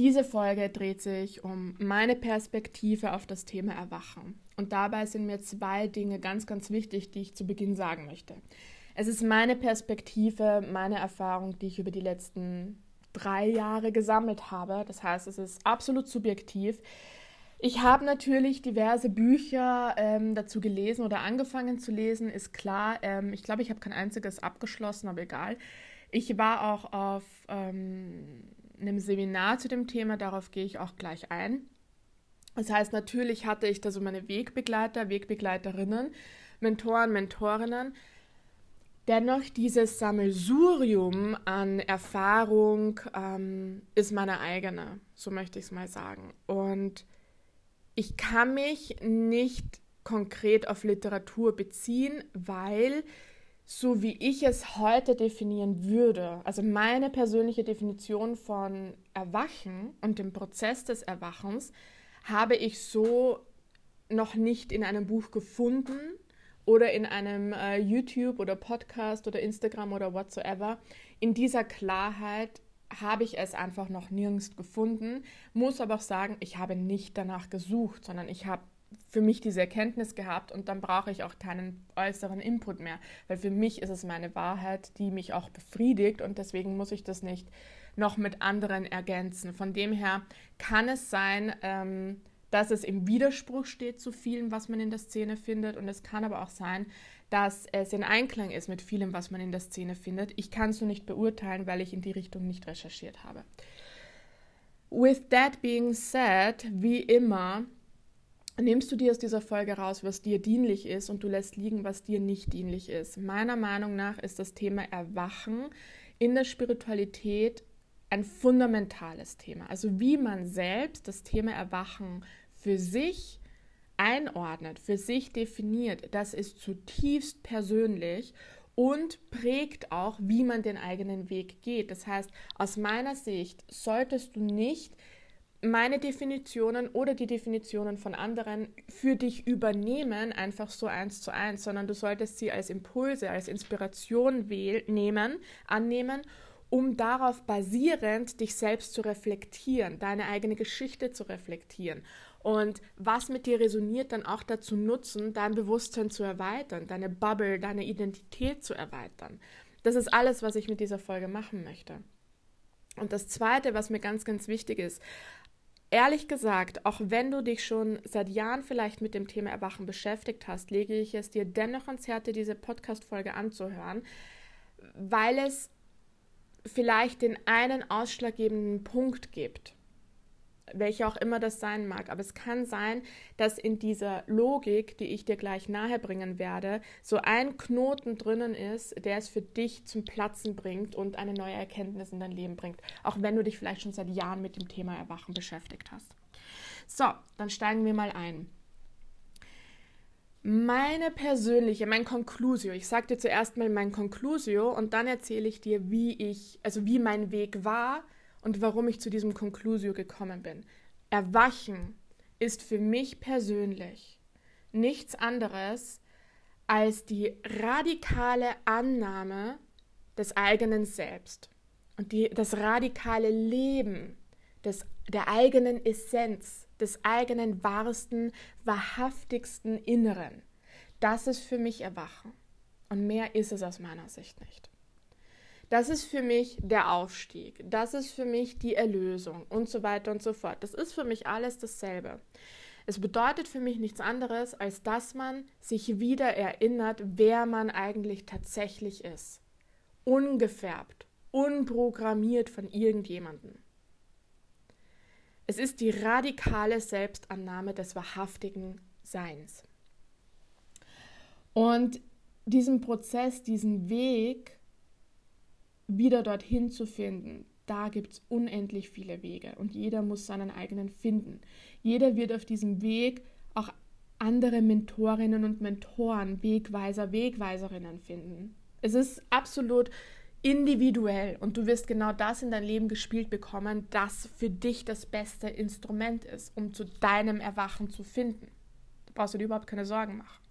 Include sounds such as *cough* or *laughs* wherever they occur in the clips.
Diese Folge dreht sich um meine Perspektive auf das Thema Erwachen. Und dabei sind mir zwei Dinge ganz, ganz wichtig, die ich zu Beginn sagen möchte. Es ist meine Perspektive, meine Erfahrung, die ich über die letzten drei Jahre gesammelt habe. Das heißt, es ist absolut subjektiv. Ich habe natürlich diverse Bücher ähm, dazu gelesen oder angefangen zu lesen, ist klar. Ähm, ich glaube, ich habe kein einziges abgeschlossen, aber egal. Ich war auch auf ähm, einem Seminar zu dem Thema, darauf gehe ich auch gleich ein. Das heißt, natürlich hatte ich da so meine Wegbegleiter, Wegbegleiterinnen, Mentoren, Mentorinnen. Dennoch, dieses Sammelsurium an Erfahrung ähm, ist meine eigene, so möchte ich es mal sagen. Und ich kann mich nicht konkret auf Literatur beziehen, weil so wie ich es heute definieren würde, also meine persönliche Definition von Erwachen und dem Prozess des Erwachens, habe ich so noch nicht in einem Buch gefunden oder in einem äh, YouTube oder Podcast oder Instagram oder whatsoever. In dieser Klarheit habe ich es einfach noch nirgends gefunden, muss aber auch sagen, ich habe nicht danach gesucht, sondern ich habe für mich diese Erkenntnis gehabt und dann brauche ich auch keinen äußeren Input mehr, weil für mich ist es meine Wahrheit, die mich auch befriedigt und deswegen muss ich das nicht noch mit anderen ergänzen. Von dem her kann es sein, ähm, dass es im Widerspruch steht zu vielem, was man in der Szene findet und es kann aber auch sein, dass es in Einklang ist mit vielem, was man in der Szene findet. Ich kann es nur nicht beurteilen, weil ich in die Richtung nicht recherchiert habe. With that being said, wie immer, nimmst du dir aus dieser Folge raus, was dir dienlich ist und du lässt liegen, was dir nicht dienlich ist. Meiner Meinung nach ist das Thema Erwachen in der Spiritualität ein fundamentales Thema. Also wie man selbst das Thema Erwachen für sich einordnet, für sich definiert, das ist zutiefst persönlich und prägt auch, wie man den eigenen Weg geht. Das heißt, aus meiner Sicht solltest du nicht meine Definitionen oder die Definitionen von anderen für dich übernehmen, einfach so eins zu eins, sondern du solltest sie als Impulse, als Inspiration nehmen, annehmen, um darauf basierend dich selbst zu reflektieren, deine eigene Geschichte zu reflektieren und was mit dir resoniert, dann auch dazu nutzen, dein Bewusstsein zu erweitern, deine Bubble, deine Identität zu erweitern. Das ist alles, was ich mit dieser Folge machen möchte. Und das Zweite, was mir ganz, ganz wichtig ist, Ehrlich gesagt, auch wenn du dich schon seit Jahren vielleicht mit dem Thema Erwachen beschäftigt hast, lege ich es dir dennoch ans Herz, diese Podcast-Folge anzuhören, weil es vielleicht den einen ausschlaggebenden Punkt gibt, welcher auch immer das sein mag. Aber es kann sein, dass in dieser Logik, die ich dir gleich nahebringen werde, so ein Knoten drinnen ist, der es für dich zum Platzen bringt und eine neue Erkenntnis in dein Leben bringt. Auch wenn du dich vielleicht schon seit Jahren mit dem Thema Erwachen beschäftigt hast. So, dann steigen wir mal ein. Meine persönliche, mein Conclusio, ich sage dir zuerst mal mein Conclusio und dann erzähle ich dir, wie ich, also wie mein Weg war und warum ich zu diesem Conclusio gekommen bin. Erwachen ist für mich persönlich nichts anderes als die radikale Annahme des eigenen Selbst und die, das radikale Leben des, der eigenen Essenz, des eigenen wahrsten, wahrhaftigsten Inneren. Das ist für mich Erwachen. Und mehr ist es aus meiner Sicht nicht. Das ist für mich der Aufstieg. Das ist für mich die Erlösung und so weiter und so fort. Das ist für mich alles dasselbe. Es bedeutet für mich nichts anderes, als dass man sich wieder erinnert, wer man eigentlich tatsächlich ist. Ungefärbt, unprogrammiert von irgendjemandem. Es ist die radikale Selbstannahme des wahrhaftigen Seins. Und diesen Prozess, diesen Weg wieder dorthin zu finden, da gibt es unendlich viele Wege und jeder muss seinen eigenen finden. Jeder wird auf diesem Weg auch andere Mentorinnen und Mentoren, Wegweiser, Wegweiserinnen finden. Es ist absolut individuell und du wirst genau das in dein Leben gespielt bekommen, das für dich das beste Instrument ist, um zu deinem Erwachen zu finden. Da brauchst du dir überhaupt keine Sorgen machen.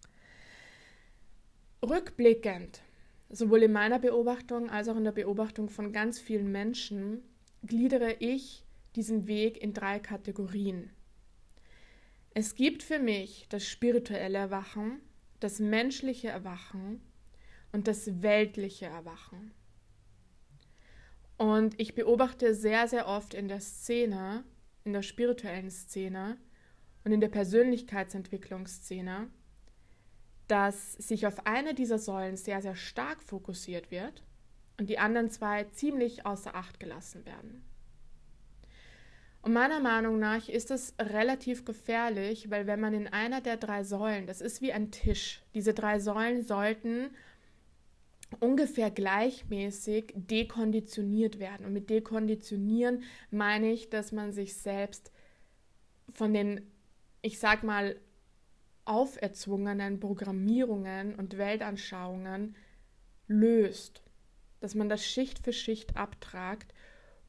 Rückblickend sowohl in meiner Beobachtung als auch in der Beobachtung von ganz vielen Menschen gliedere ich diesen Weg in drei Kategorien. Es gibt für mich das spirituelle Erwachen, das menschliche Erwachen und das weltliche Erwachen. Und ich beobachte sehr, sehr oft in der Szene, in der spirituellen Szene und in der Persönlichkeitsentwicklungsszene, dass sich auf eine dieser Säulen sehr, sehr stark fokussiert wird und die anderen zwei ziemlich außer Acht gelassen werden. Und meiner Meinung nach ist es relativ gefährlich, weil wenn man in einer der drei Säulen, das ist wie ein Tisch, diese drei Säulen sollten ungefähr gleichmäßig dekonditioniert werden. Und mit dekonditionieren meine ich, dass man sich selbst von den, ich sag mal, auferzwungenen Programmierungen und Weltanschauungen löst. Dass man das Schicht für Schicht abtragt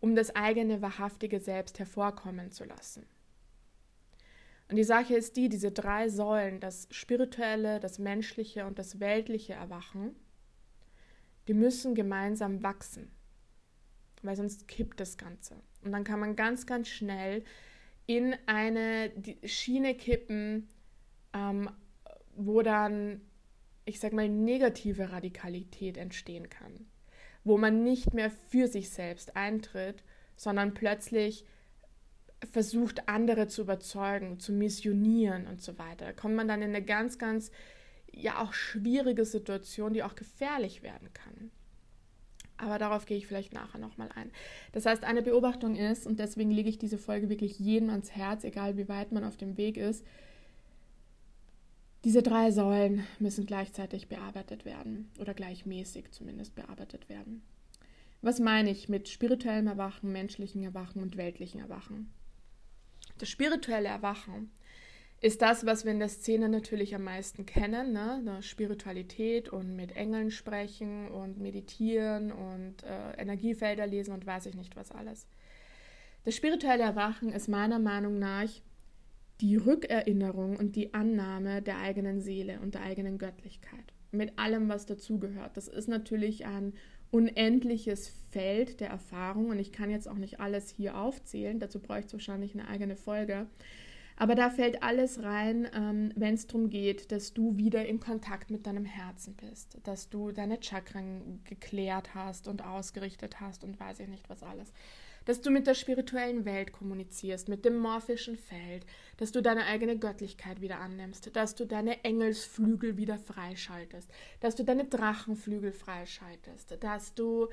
um das eigene wahrhaftige Selbst hervorkommen zu lassen. Und die Sache ist die, diese drei Säulen, das spirituelle, das menschliche und das weltliche Erwachen, die müssen gemeinsam wachsen, weil sonst kippt das Ganze. Und dann kann man ganz, ganz schnell in eine Schiene kippen, ähm, wo dann, ich sag mal, negative Radikalität entstehen kann wo man nicht mehr für sich selbst eintritt, sondern plötzlich versucht, andere zu überzeugen, zu missionieren und so weiter. Da kommt man dann in eine ganz, ganz, ja auch schwierige Situation, die auch gefährlich werden kann. Aber darauf gehe ich vielleicht nachher nochmal ein. Das heißt, eine Beobachtung ist, und deswegen lege ich diese Folge wirklich jedem ans Herz, egal wie weit man auf dem Weg ist, diese drei Säulen müssen gleichzeitig bearbeitet werden oder gleichmäßig zumindest bearbeitet werden. Was meine ich mit spirituellem Erwachen, menschlichem Erwachen und weltlichem Erwachen? Das spirituelle Erwachen ist das, was wir in der Szene natürlich am meisten kennen, ne? Spiritualität und mit Engeln sprechen und meditieren und äh, Energiefelder lesen und weiß ich nicht was alles. Das spirituelle Erwachen ist meiner Meinung nach die Rückerinnerung und die Annahme der eigenen Seele und der eigenen Göttlichkeit. Mit allem, was dazugehört. Das ist natürlich ein unendliches Feld der Erfahrung und ich kann jetzt auch nicht alles hier aufzählen. Dazu bräuchte es wahrscheinlich eine eigene Folge. Aber da fällt alles rein, ähm, wenn es darum geht, dass du wieder in Kontakt mit deinem Herzen bist, dass du deine Chakren geklärt hast und ausgerichtet hast und weiß ich nicht was alles dass du mit der spirituellen Welt kommunizierst, mit dem morphischen Feld, dass du deine eigene Göttlichkeit wieder annimmst, dass du deine Engelsflügel wieder freischaltest, dass du deine Drachenflügel freischaltest, dass du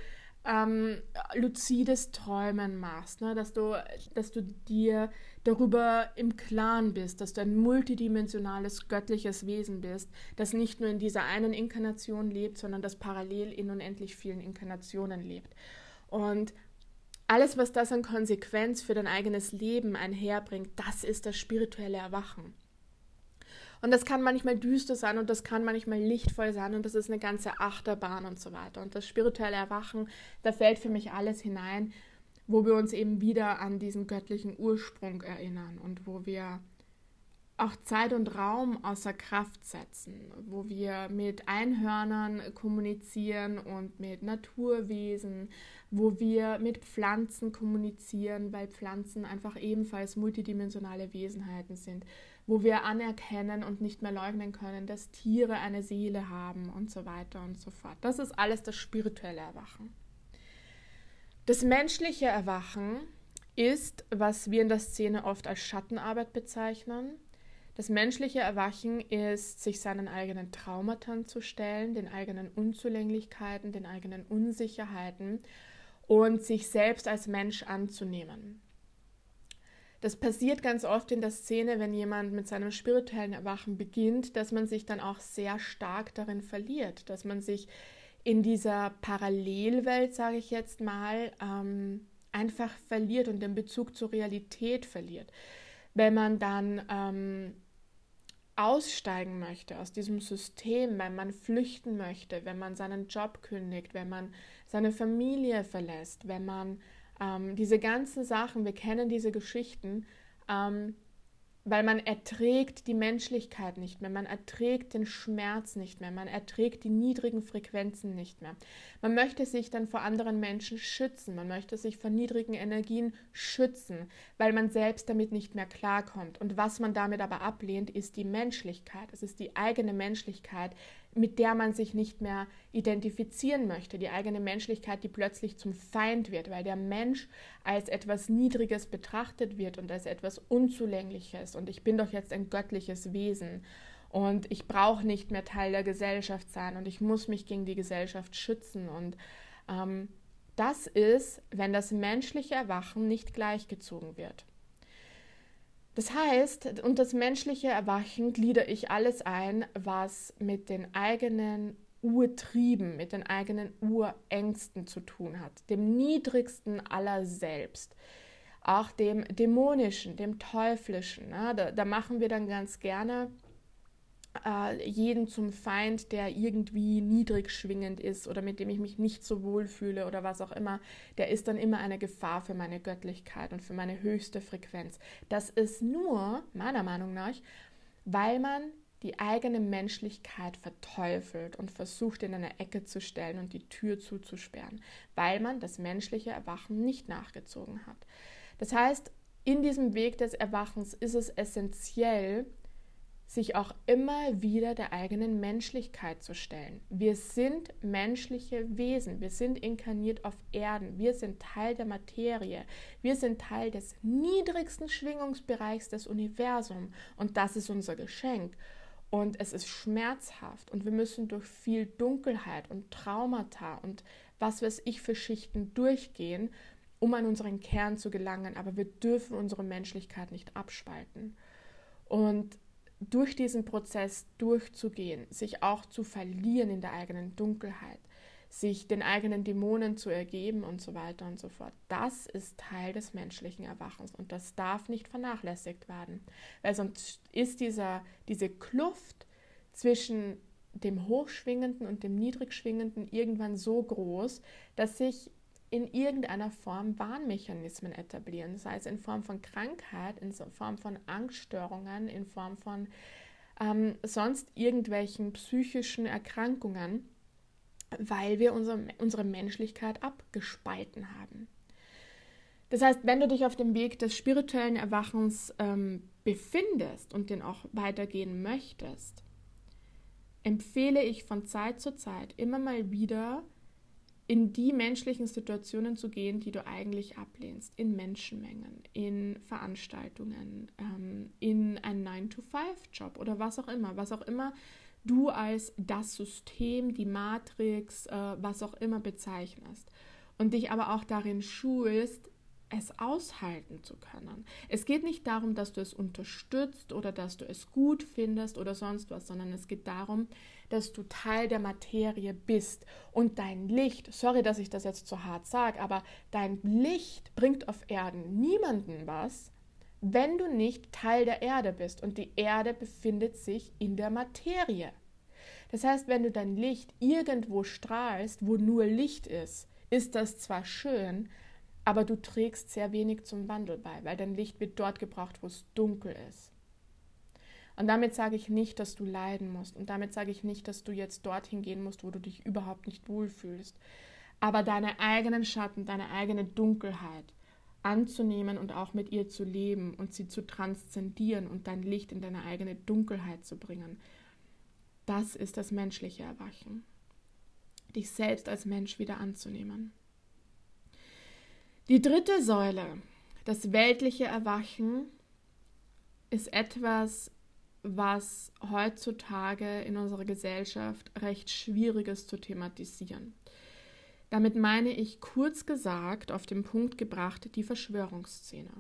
ähm, luzides Träumen machst, ne? dass, du, dass du dir darüber im Klaren bist, dass du ein multidimensionales göttliches Wesen bist, das nicht nur in dieser einen Inkarnation lebt, sondern das parallel in unendlich vielen Inkarnationen lebt. Und alles, was das an Konsequenz für dein eigenes Leben einherbringt, das ist das spirituelle Erwachen. Und das kann manchmal düster sein und das kann manchmal lichtvoll sein und das ist eine ganze Achterbahn und so weiter. Und das spirituelle Erwachen, da fällt für mich alles hinein, wo wir uns eben wieder an diesen göttlichen Ursprung erinnern und wo wir auch Zeit und Raum außer Kraft setzen, wo wir mit Einhörnern kommunizieren und mit Naturwesen, wo wir mit Pflanzen kommunizieren, weil Pflanzen einfach ebenfalls multidimensionale Wesenheiten sind, wo wir anerkennen und nicht mehr leugnen können, dass Tiere eine Seele haben und so weiter und so fort. Das ist alles das spirituelle Erwachen. Das menschliche Erwachen ist, was wir in der Szene oft als Schattenarbeit bezeichnen. Das menschliche Erwachen ist, sich seinen eigenen Traumata zu stellen, den eigenen Unzulänglichkeiten, den eigenen Unsicherheiten und sich selbst als Mensch anzunehmen. Das passiert ganz oft in der Szene, wenn jemand mit seinem spirituellen Erwachen beginnt, dass man sich dann auch sehr stark darin verliert, dass man sich in dieser Parallelwelt, sage ich jetzt mal, ähm, einfach verliert und den Bezug zur Realität verliert. Wenn man dann ähm, aussteigen möchte aus diesem System, wenn man flüchten möchte, wenn man seinen Job kündigt, wenn man seine Familie verlässt, wenn man ähm, diese ganzen Sachen, wir kennen diese Geschichten, ähm, weil man erträgt die Menschlichkeit nicht mehr, man erträgt den Schmerz nicht mehr, man erträgt die niedrigen Frequenzen nicht mehr. Man möchte sich dann vor anderen Menschen schützen, man möchte sich vor niedrigen Energien schützen, weil man selbst damit nicht mehr klarkommt. Und was man damit aber ablehnt, ist die Menschlichkeit. Es ist die eigene Menschlichkeit, mit der man sich nicht mehr identifizieren möchte, die eigene Menschlichkeit, die plötzlich zum Feind wird, weil der Mensch als etwas Niedriges betrachtet wird und als etwas Unzulängliches. Und ich bin doch jetzt ein göttliches Wesen und ich brauche nicht mehr Teil der Gesellschaft sein und ich muss mich gegen die Gesellschaft schützen. Und ähm, das ist, wenn das menschliche Erwachen nicht gleichgezogen wird. Das heißt, und das menschliche Erwachen gliedere ich alles ein, was mit den eigenen Urtrieben, mit den eigenen Urängsten zu tun hat, dem niedrigsten aller selbst, auch dem dämonischen, dem teuflischen. Ne? Da, da machen wir dann ganz gerne äh, jeden zum Feind, der irgendwie niedrig schwingend ist oder mit dem ich mich nicht so wohl fühle oder was auch immer, der ist dann immer eine Gefahr für meine Göttlichkeit und für meine höchste Frequenz. Das ist nur, meiner Meinung nach, weil man die eigene Menschlichkeit verteufelt und versucht in eine Ecke zu stellen und die Tür zuzusperren, weil man das menschliche Erwachen nicht nachgezogen hat. Das heißt, in diesem Weg des Erwachens ist es essentiell, sich auch immer wieder der eigenen Menschlichkeit zu stellen. Wir sind menschliche Wesen, wir sind inkarniert auf Erden, wir sind Teil der Materie, wir sind Teil des niedrigsten Schwingungsbereichs des Universums und das ist unser Geschenk. Und es ist schmerzhaft und wir müssen durch viel Dunkelheit und Traumata und was weiß ich für Schichten durchgehen, um an unseren Kern zu gelangen. Aber wir dürfen unsere Menschlichkeit nicht abspalten. Und durch diesen Prozess durchzugehen, sich auch zu verlieren in der eigenen Dunkelheit, sich den eigenen Dämonen zu ergeben und so weiter und so fort. Das ist Teil des menschlichen Erwachens und das darf nicht vernachlässigt werden, weil sonst ist dieser, diese Kluft zwischen dem Hochschwingenden und dem Niedrigschwingenden irgendwann so groß, dass sich in irgendeiner Form Warnmechanismen etablieren, sei es in Form von Krankheit, in Form von Angststörungen, in Form von ähm, sonst irgendwelchen psychischen Erkrankungen, weil wir unsere, unsere Menschlichkeit abgespalten haben. Das heißt, wenn du dich auf dem Weg des spirituellen Erwachens ähm, befindest und den auch weitergehen möchtest, empfehle ich von Zeit zu Zeit immer mal wieder in die menschlichen Situationen zu gehen, die du eigentlich ablehnst, in Menschenmengen, in Veranstaltungen, ähm, in einen 9-to-5-Job oder was auch immer, was auch immer du als das System, die Matrix, äh, was auch immer bezeichnest. Und dich aber auch darin schulst, es aushalten zu können. Es geht nicht darum, dass du es unterstützt oder dass du es gut findest oder sonst was, sondern es geht darum, dass du Teil der Materie bist und dein Licht, sorry, dass ich das jetzt so hart sage, aber dein Licht bringt auf Erden niemanden was, wenn du nicht Teil der Erde bist und die Erde befindet sich in der Materie. Das heißt, wenn du dein Licht irgendwo strahlst, wo nur Licht ist, ist das zwar schön, aber du trägst sehr wenig zum Wandel bei, weil dein Licht wird dort gebraucht, wo es dunkel ist. Und damit sage ich nicht, dass du leiden musst. Und damit sage ich nicht, dass du jetzt dorthin gehen musst, wo du dich überhaupt nicht wohlfühlst. Aber deine eigenen Schatten, deine eigene Dunkelheit anzunehmen und auch mit ihr zu leben und sie zu transzendieren und dein Licht in deine eigene Dunkelheit zu bringen, das ist das menschliche Erwachen. Dich selbst als Mensch wieder anzunehmen. Die dritte Säule, das weltliche Erwachen, ist etwas, was heutzutage in unserer Gesellschaft recht schwierig ist zu thematisieren. Damit meine ich kurz gesagt, auf den Punkt gebracht, die Verschwörungsszene.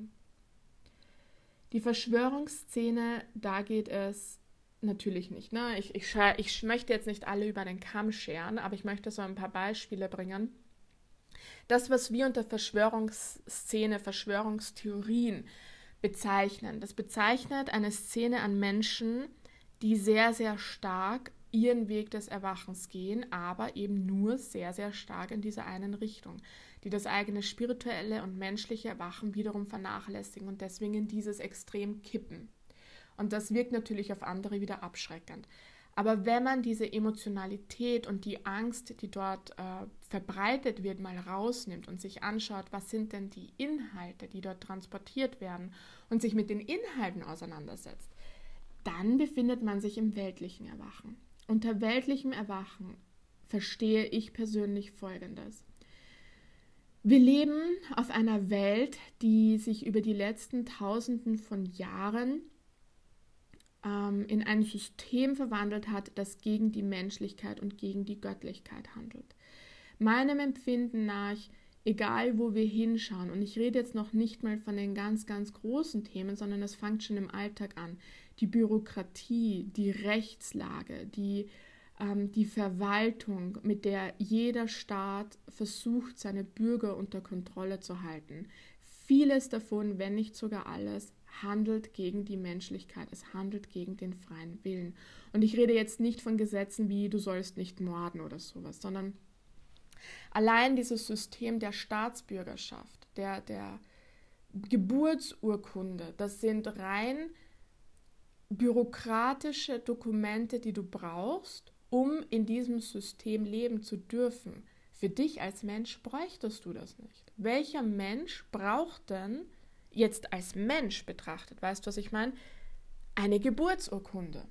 Die Verschwörungsszene, da geht es natürlich nicht. Ne? Ich, ich, ich möchte jetzt nicht alle über den Kamm scheren, aber ich möchte so ein paar Beispiele bringen das, was wir unter Verschwörungsszene, Verschwörungstheorien bezeichnen, das bezeichnet eine Szene an Menschen, die sehr, sehr stark ihren Weg des Erwachens gehen, aber eben nur sehr, sehr stark in dieser einen Richtung, die das eigene spirituelle und menschliche Erwachen wiederum vernachlässigen und deswegen in dieses Extrem kippen. Und das wirkt natürlich auf andere wieder abschreckend. Aber wenn man diese Emotionalität und die Angst, die dort äh, verbreitet wird, mal rausnimmt und sich anschaut, was sind denn die Inhalte, die dort transportiert werden und sich mit den Inhalten auseinandersetzt, dann befindet man sich im weltlichen Erwachen. Unter weltlichem Erwachen verstehe ich persönlich Folgendes. Wir leben auf einer Welt, die sich über die letzten Tausenden von Jahren ähm, in ein System verwandelt hat, das gegen die Menschlichkeit und gegen die Göttlichkeit handelt. Meinem Empfinden nach, egal wo wir hinschauen, und ich rede jetzt noch nicht mal von den ganz, ganz großen Themen, sondern es fängt schon im Alltag an, die Bürokratie, die Rechtslage, die, ähm, die Verwaltung, mit der jeder Staat versucht, seine Bürger unter Kontrolle zu halten. Vieles davon, wenn nicht sogar alles, handelt gegen die Menschlichkeit, es handelt gegen den freien Willen. Und ich rede jetzt nicht von Gesetzen wie du sollst nicht morden oder sowas, sondern allein dieses System der Staatsbürgerschaft, der, der Geburtsurkunde, das sind rein bürokratische Dokumente, die du brauchst, um in diesem System leben zu dürfen. Für dich als Mensch bräuchtest du das nicht. Welcher Mensch braucht denn jetzt als Mensch betrachtet, weißt du, was ich meine? Eine Geburtsurkunde,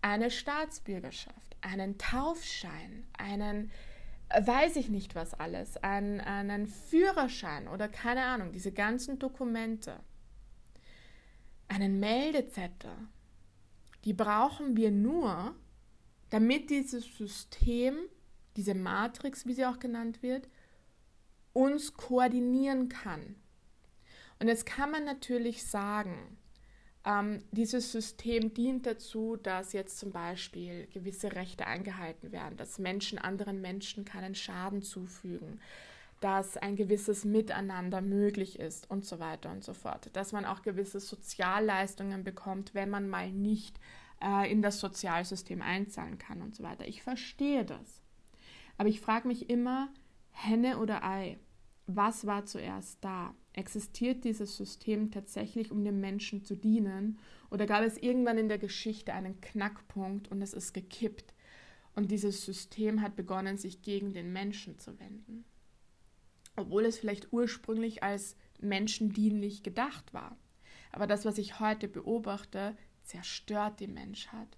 eine Staatsbürgerschaft, einen Taufschein, einen, weiß ich nicht was alles, einen, einen Führerschein oder keine Ahnung, diese ganzen Dokumente, einen Meldezettel, die brauchen wir nur, damit dieses System, diese Matrix, wie sie auch genannt wird, uns koordinieren kann und jetzt kann man natürlich sagen, ähm, dieses System dient dazu, dass jetzt zum Beispiel gewisse Rechte eingehalten werden, dass Menschen anderen Menschen keinen Schaden zufügen, dass ein gewisses Miteinander möglich ist und so weiter und so fort, dass man auch gewisse Sozialleistungen bekommt, wenn man mal nicht äh, in das Sozialsystem einzahlen kann und so weiter. Ich verstehe das. Aber ich frage mich immer, Henne oder Ei, was war zuerst da? Existiert dieses System tatsächlich, um dem Menschen zu dienen? Oder gab es irgendwann in der Geschichte einen Knackpunkt und es ist gekippt? Und dieses System hat begonnen, sich gegen den Menschen zu wenden. Obwohl es vielleicht ursprünglich als menschendienlich gedacht war. Aber das, was ich heute beobachte, zerstört die Menschheit.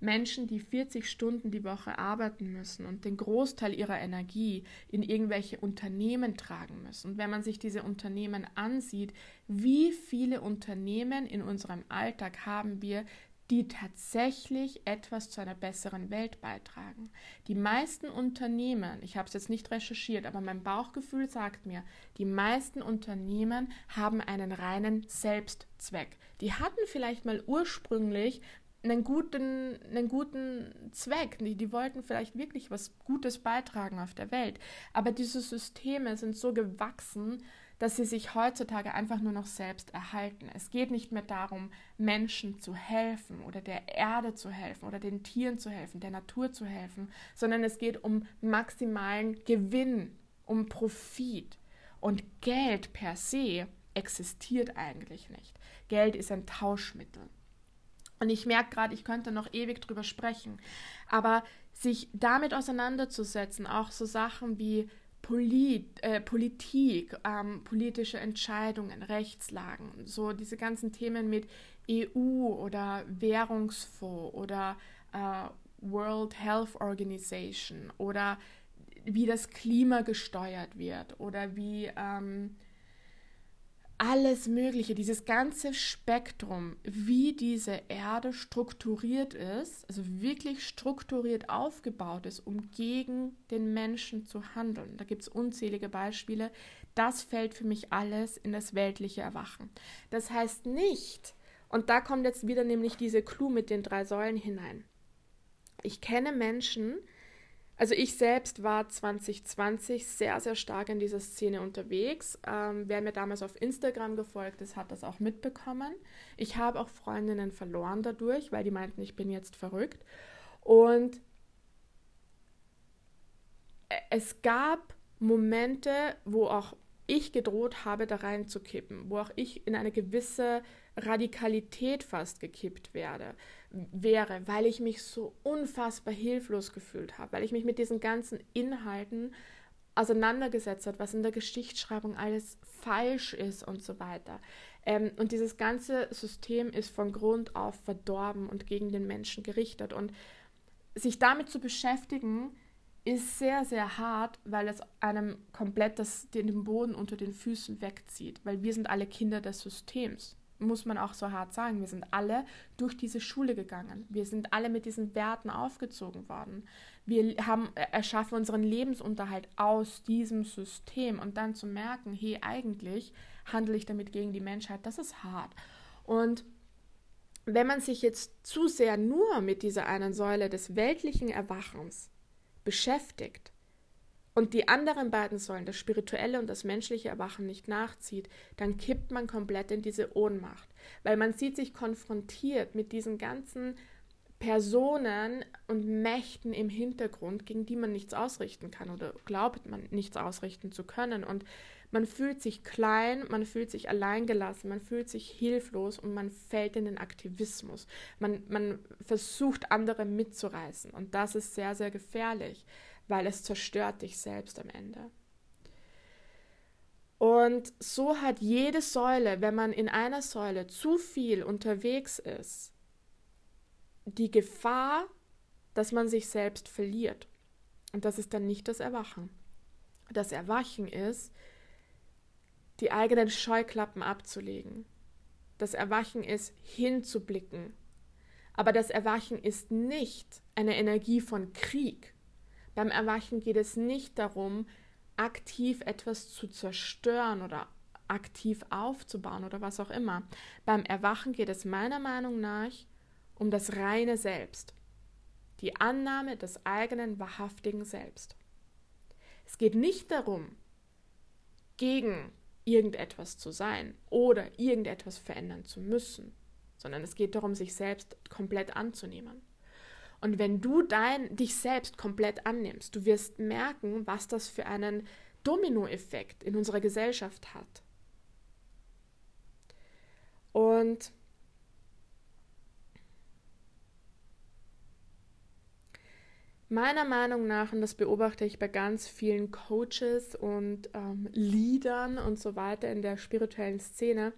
Menschen, die 40 Stunden die Woche arbeiten müssen und den Großteil ihrer Energie in irgendwelche Unternehmen tragen müssen. Und wenn man sich diese Unternehmen ansieht, wie viele Unternehmen in unserem Alltag haben wir, die tatsächlich etwas zu einer besseren Welt beitragen. Die meisten Unternehmen, ich habe es jetzt nicht recherchiert, aber mein Bauchgefühl sagt mir, die meisten Unternehmen haben einen reinen Selbstzweck. Die hatten vielleicht mal ursprünglich einen guten, einen guten Zweck. Die, die wollten vielleicht wirklich was Gutes beitragen auf der Welt. Aber diese Systeme sind so gewachsen, dass sie sich heutzutage einfach nur noch selbst erhalten. Es geht nicht mehr darum, Menschen zu helfen oder der Erde zu helfen oder den Tieren zu helfen, der Natur zu helfen, sondern es geht um maximalen Gewinn, um Profit. Und Geld per se existiert eigentlich nicht. Geld ist ein Tauschmittel. Und ich merke gerade, ich könnte noch ewig drüber sprechen. Aber sich damit auseinanderzusetzen, auch so Sachen wie Polit, äh, Politik, ähm, politische Entscheidungen, Rechtslagen, so diese ganzen Themen mit EU oder Währungsfonds oder äh, World Health Organization oder wie das Klima gesteuert wird oder wie ähm, alles Mögliche, dieses ganze Spektrum, wie diese Erde strukturiert ist, also wirklich strukturiert aufgebaut ist, um gegen den Menschen zu handeln. Da gibt es unzählige Beispiele. Das fällt für mich alles in das weltliche Erwachen. Das heißt nicht, und da kommt jetzt wieder nämlich diese Clou mit den drei Säulen hinein. Ich kenne Menschen, also ich selbst war 2020 sehr, sehr stark in dieser Szene unterwegs. Ähm, wer mir damals auf Instagram gefolgt ist, hat das auch mitbekommen. Ich habe auch Freundinnen verloren dadurch, weil die meinten, ich bin jetzt verrückt. Und es gab Momente, wo auch ich gedroht habe, da reinzukippen, wo auch ich in eine gewisse Radikalität fast gekippt werde, wäre, weil ich mich so unfassbar hilflos gefühlt habe, weil ich mich mit diesen ganzen Inhalten auseinandergesetzt habe, was in der Geschichtsschreibung alles falsch ist und so weiter. Ähm, und dieses ganze System ist von Grund auf verdorben und gegen den Menschen gerichtet. Und sich damit zu beschäftigen, ist sehr, sehr hart, weil es einem komplett das, den Boden unter den Füßen wegzieht, weil wir sind alle Kinder des Systems muss man auch so hart sagen. Wir sind alle durch diese Schule gegangen. Wir sind alle mit diesen Werten aufgezogen worden. Wir haben äh, erschaffen unseren Lebensunterhalt aus diesem System und dann zu merken, hey, eigentlich handle ich damit gegen die Menschheit, das ist hart. Und wenn man sich jetzt zu sehr nur mit dieser einen Säule des weltlichen Erwachens beschäftigt, und die anderen beiden Säulen, das spirituelle und das menschliche Erwachen, nicht nachzieht, dann kippt man komplett in diese Ohnmacht, weil man sieht sich konfrontiert mit diesen ganzen Personen und Mächten im Hintergrund, gegen die man nichts ausrichten kann oder glaubt man nichts ausrichten zu können. Und man fühlt sich klein, man fühlt sich alleingelassen, man fühlt sich hilflos und man fällt in den Aktivismus. Man, man versucht, andere mitzureißen. Und das ist sehr, sehr gefährlich, weil es zerstört dich selbst am Ende. Und so hat jede Säule, wenn man in einer Säule zu viel unterwegs ist, die Gefahr, dass man sich selbst verliert. Und das ist dann nicht das Erwachen. Das Erwachen ist, die eigenen Scheuklappen abzulegen. Das Erwachen ist, hinzublicken. Aber das Erwachen ist nicht eine Energie von Krieg, beim Erwachen geht es nicht darum, aktiv etwas zu zerstören oder aktiv aufzubauen oder was auch immer. Beim Erwachen geht es meiner Meinung nach um das reine Selbst, die Annahme des eigenen wahrhaftigen Selbst. Es geht nicht darum, gegen irgendetwas zu sein oder irgendetwas verändern zu müssen, sondern es geht darum, sich selbst komplett anzunehmen. Und wenn du dein, dich selbst komplett annimmst, du wirst merken, was das für einen Dominoeffekt in unserer Gesellschaft hat. Und meiner Meinung nach, und das beobachte ich bei ganz vielen Coaches und ähm, Leadern und so weiter in der spirituellen Szene,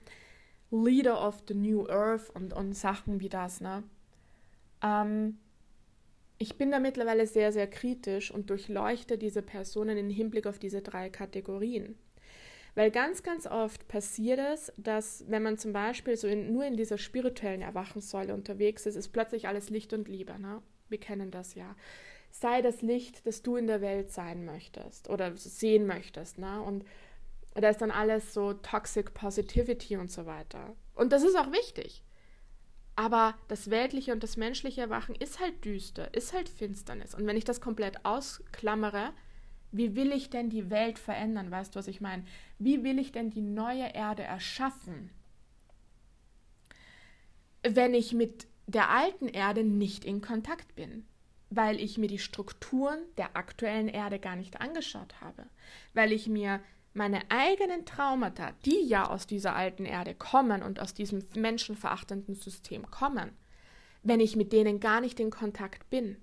Leader of the New Earth und, und Sachen wie das, ne? Ähm, ich bin da mittlerweile sehr, sehr kritisch und durchleuchte diese Personen im Hinblick auf diese drei Kategorien. Weil ganz, ganz oft passiert es, dass wenn man zum Beispiel so in, nur in dieser spirituellen Erwachenssäule unterwegs ist, ist plötzlich alles Licht und Liebe. Ne? Wir kennen das ja. Sei das Licht, das du in der Welt sein möchtest oder sehen möchtest. Ne? Und da ist dann alles so Toxic Positivity und so weiter. Und das ist auch wichtig. Aber das weltliche und das menschliche Erwachen ist halt düster, ist halt Finsternis. Und wenn ich das komplett ausklammere, wie will ich denn die Welt verändern? Weißt du, was ich meine? Wie will ich denn die neue Erde erschaffen, wenn ich mit der alten Erde nicht in Kontakt bin? Weil ich mir die Strukturen der aktuellen Erde gar nicht angeschaut habe. Weil ich mir meine eigenen Traumata, die ja aus dieser alten Erde kommen und aus diesem menschenverachtenden System kommen, wenn ich mit denen gar nicht in Kontakt bin.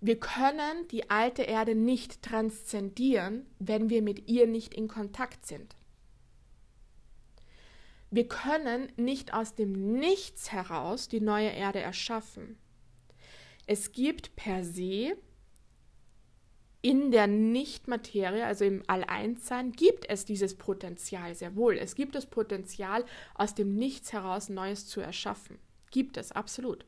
Wir können die alte Erde nicht transzendieren, wenn wir mit ihr nicht in Kontakt sind. Wir können nicht aus dem Nichts heraus die neue Erde erschaffen. Es gibt per se in der Nichtmaterie, also im All-Eins-Sein, gibt es dieses Potenzial sehr wohl. Es gibt das Potenzial, aus dem Nichts heraus Neues zu erschaffen. Gibt es, absolut.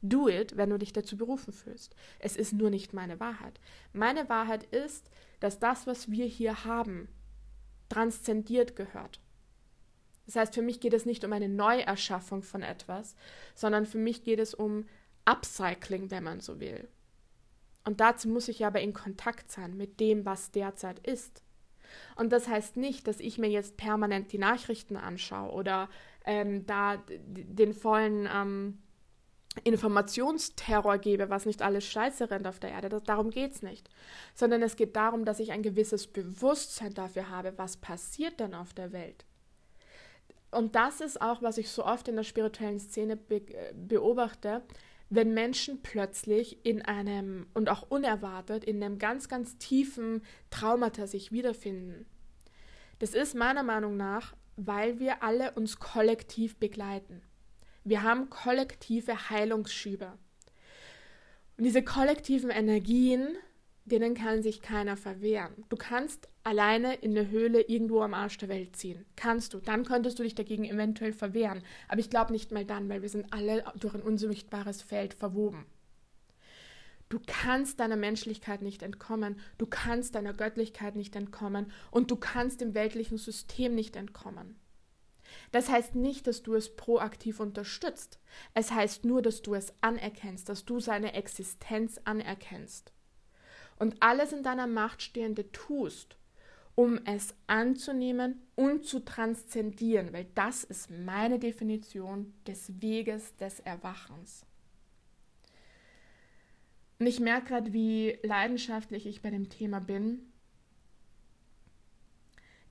Do it, wenn du dich dazu berufen fühlst. Es ist nur nicht meine Wahrheit. Meine Wahrheit ist, dass das, was wir hier haben, transzendiert gehört. Das heißt, für mich geht es nicht um eine Neuerschaffung von etwas, sondern für mich geht es um Upcycling, wenn man so will. Und dazu muss ich aber in Kontakt sein mit dem, was derzeit ist. Und das heißt nicht, dass ich mir jetzt permanent die Nachrichten anschaue oder ähm, da den vollen ähm, Informationsterror gebe, was nicht alles scheiße rennt auf der Erde. Das, darum geht es nicht. Sondern es geht darum, dass ich ein gewisses Bewusstsein dafür habe, was passiert denn auf der Welt. Und das ist auch, was ich so oft in der spirituellen Szene be beobachte, wenn Menschen plötzlich in einem und auch unerwartet in einem ganz, ganz tiefen Traumata sich wiederfinden. Das ist meiner Meinung nach, weil wir alle uns kollektiv begleiten. Wir haben kollektive Heilungsschübe. Und diese kollektiven Energien, denen kann sich keiner verwehren. Du kannst alleine in eine Höhle irgendwo am Arsch der Welt ziehen. Kannst du. Dann könntest du dich dagegen eventuell verwehren. Aber ich glaube nicht mal dann, weil wir sind alle durch ein unsichtbares Feld verwoben. Du kannst deiner Menschlichkeit nicht entkommen, du kannst deiner Göttlichkeit nicht entkommen und du kannst dem weltlichen System nicht entkommen. Das heißt nicht, dass du es proaktiv unterstützt. Es heißt nur, dass du es anerkennst, dass du seine Existenz anerkennst. Und alles in deiner Macht Stehende tust, um es anzunehmen und zu transzendieren, weil das ist meine Definition des Weges des Erwachens. Und ich merke gerade, wie leidenschaftlich ich bei dem Thema bin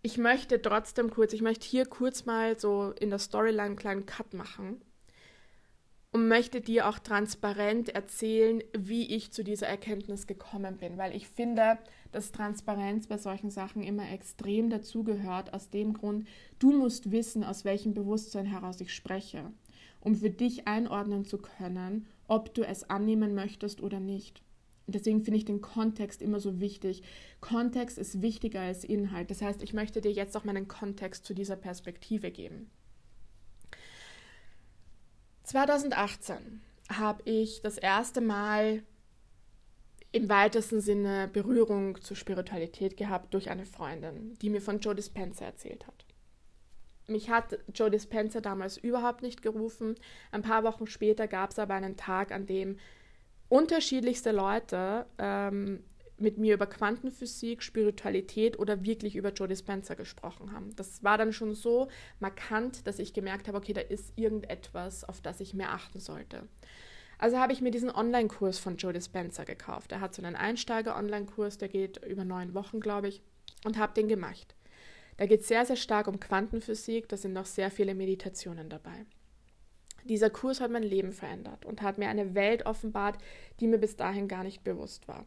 ich möchte trotzdem kurz, ich möchte hier kurz mal so in der Storyline einen kleinen Cut machen und möchte dir auch transparent erzählen, wie ich zu dieser Erkenntnis gekommen bin, weil ich finde, dass Transparenz bei solchen Sachen immer extrem dazugehört, aus dem Grund, du musst wissen, aus welchem Bewusstsein heraus ich spreche, um für dich einordnen zu können, ob du es annehmen möchtest oder nicht. Deswegen finde ich den Kontext immer so wichtig. Kontext ist wichtiger als Inhalt. Das heißt, ich möchte dir jetzt auch meinen Kontext zu dieser Perspektive geben. 2018 habe ich das erste Mal im weitesten Sinne Berührung zur Spiritualität gehabt durch eine Freundin, die mir von Joe Dispenza erzählt hat. Mich hat Joe Dispenza damals überhaupt nicht gerufen. Ein paar Wochen später gab es aber einen Tag, an dem unterschiedlichste Leute ähm, mit mir über Quantenphysik, Spiritualität oder wirklich über Joe Dispenza gesprochen haben. Das war dann schon so markant, dass ich gemerkt habe, okay, da ist irgendetwas, auf das ich mehr achten sollte. Also habe ich mir diesen Online-Kurs von Joe Dispenza gekauft. Er hat so einen Einsteiger-Online-Kurs, der geht über neun Wochen, glaube ich, und habe den gemacht. Da geht es sehr, sehr stark um Quantenphysik, da sind noch sehr viele Meditationen dabei. Dieser Kurs hat mein Leben verändert und hat mir eine Welt offenbart, die mir bis dahin gar nicht bewusst war.